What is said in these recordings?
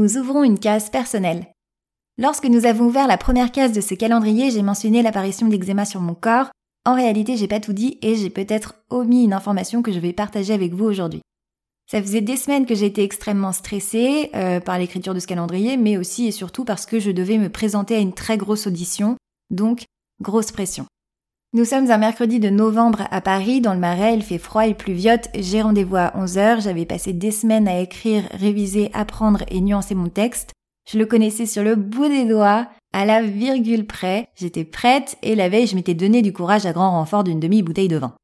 Nous ouvrons une case personnelle. Lorsque nous avons ouvert la première case de ce calendrier, j'ai mentionné l'apparition d'eczéma sur mon corps en réalité, j'ai pas tout dit et j'ai peut-être omis une information que je vais partager avec vous aujourd'hui. Ça faisait des semaines que j'étais extrêmement stressée euh, par l'écriture de ce calendrier, mais aussi et surtout parce que je devais me présenter à une très grosse audition, donc grosse pression. Nous sommes un mercredi de novembre à Paris, dans le Marais, il fait froid et pluviote, j'ai rendez-vous à 11h, j'avais passé des semaines à écrire, réviser, apprendre et nuancer mon texte. Je le connaissais sur le bout des doigts, à la virgule près, j'étais prête et la veille je m'étais donné du courage à grand renfort d'une demi-bouteille de vin.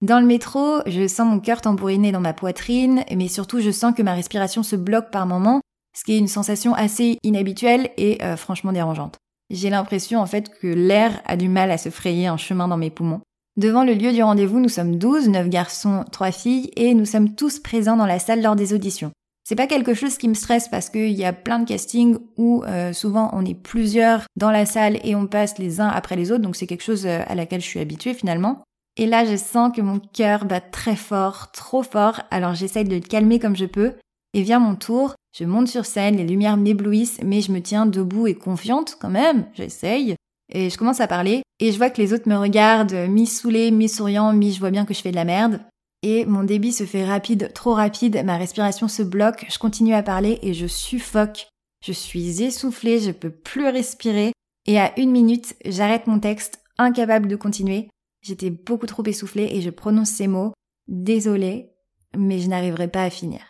Dans le métro, je sens mon cœur tambouriner dans ma poitrine, mais surtout je sens que ma respiration se bloque par moments, ce qui est une sensation assez inhabituelle et euh, franchement dérangeante. J'ai l'impression en fait que l'air a du mal à se frayer un chemin dans mes poumons. Devant le lieu du rendez-vous, nous sommes 12, 9 garçons, 3 filles, et nous sommes tous présents dans la salle lors des auditions. C'est pas quelque chose qui me stresse parce qu'il y a plein de castings où euh, souvent on est plusieurs dans la salle et on passe les uns après les autres, donc c'est quelque chose euh, à laquelle je suis habituée finalement. Et là, je sens que mon cœur bat très fort, trop fort, alors j'essaye de le calmer comme je peux. Et vient mon tour, je monte sur scène, les lumières m'éblouissent, mais je me tiens debout et confiante quand même, j'essaye. Et je commence à parler, et je vois que les autres me regardent, mi-saoulés, mi-souriants, mi je vois bien que je fais de la merde et mon débit se fait rapide, trop rapide, ma respiration se bloque, je continue à parler et je suffoque. Je suis essoufflée, je peux plus respirer et à une minute, j'arrête mon texte, incapable de continuer. J'étais beaucoup trop essoufflée et je prononce ces mots. Désolée, mais je n'arriverai pas à finir.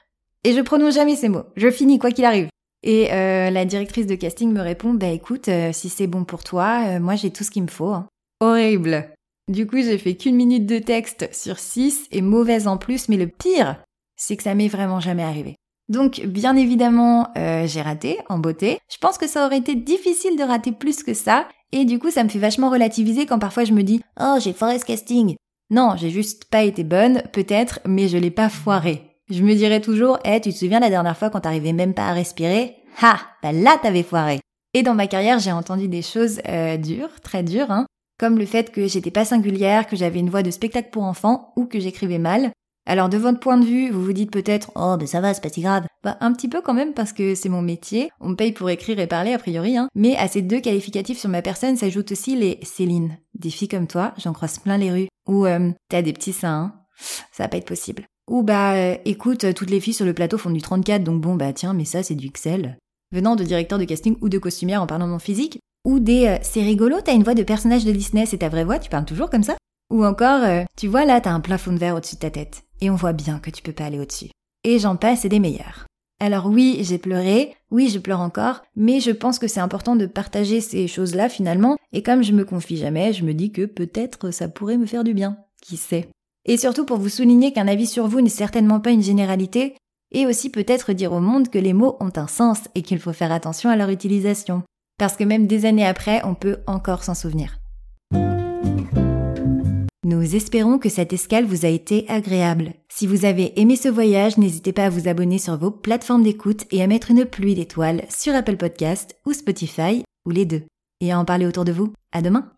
Et je prononce jamais ces mots. Je finis quoi qu'il arrive. Et euh, la directrice de casting me répond, bah écoute, euh, si c'est bon pour toi, euh, moi j'ai tout ce qu'il me faut. Hein. Horrible. Du coup, j'ai fait qu'une minute de texte sur six et mauvaise en plus, mais le pire, c'est que ça m'est vraiment jamais arrivé. Donc, bien évidemment, euh, j'ai raté en beauté. Je pense que ça aurait été difficile de rater plus que ça, et du coup, ça me fait vachement relativiser quand parfois je me dis Oh, j'ai foiré ce casting. Non, j'ai juste pas été bonne, peut-être, mais je l'ai pas foiré. Je me dirais toujours Eh, tu te souviens la dernière fois quand t'arrivais même pas à respirer? Ha Bah là, t'avais foiré. Et dans ma carrière, j'ai entendu des choses euh, dures, très dures, hein, comme le fait que j'étais pas singulière, que j'avais une voix de spectacle pour enfants ou que j'écrivais mal. Alors de votre point de vue, vous vous dites peut-être "Oh, mais ça va, c'est pas si grave." Bah un petit peu quand même parce que c'est mon métier, on me paye pour écrire et parler a priori hein. Mais à ces deux qualificatifs sur ma personne s'ajoutent aussi les Céline. Des filles comme toi, j'en croise plein les rues. Ou euh, t'as des petits seins, hein. ça va pas être possible. Ou bah euh, écoute, toutes les filles sur le plateau font du 34 donc bon bah tiens, mais ça c'est du Excel. Venant de directeur de casting ou de costumière en parlant de mon physique, ou des euh, c'est rigolo, t'as une voix de personnage de Disney, c'est ta vraie voix, tu parles toujours comme ça Ou encore euh, tu vois là, t'as un plafond de verre au-dessus de ta tête, et on voit bien que tu peux pas aller au-dessus. Et j'en passe et des meilleurs. Alors oui, j'ai pleuré, oui, je pleure encore, mais je pense que c'est important de partager ces choses-là finalement, et comme je me confie jamais, je me dis que peut-être ça pourrait me faire du bien. Qui sait? Et surtout pour vous souligner qu'un avis sur vous n'est certainement pas une généralité, et aussi peut-être dire au monde que les mots ont un sens et qu'il faut faire attention à leur utilisation parce que même des années après, on peut encore s'en souvenir. Nous espérons que cette escale vous a été agréable. Si vous avez aimé ce voyage, n'hésitez pas à vous abonner sur vos plateformes d'écoute et à mettre une pluie d'étoiles sur Apple Podcast ou Spotify, ou les deux. Et à en parler autour de vous. À demain!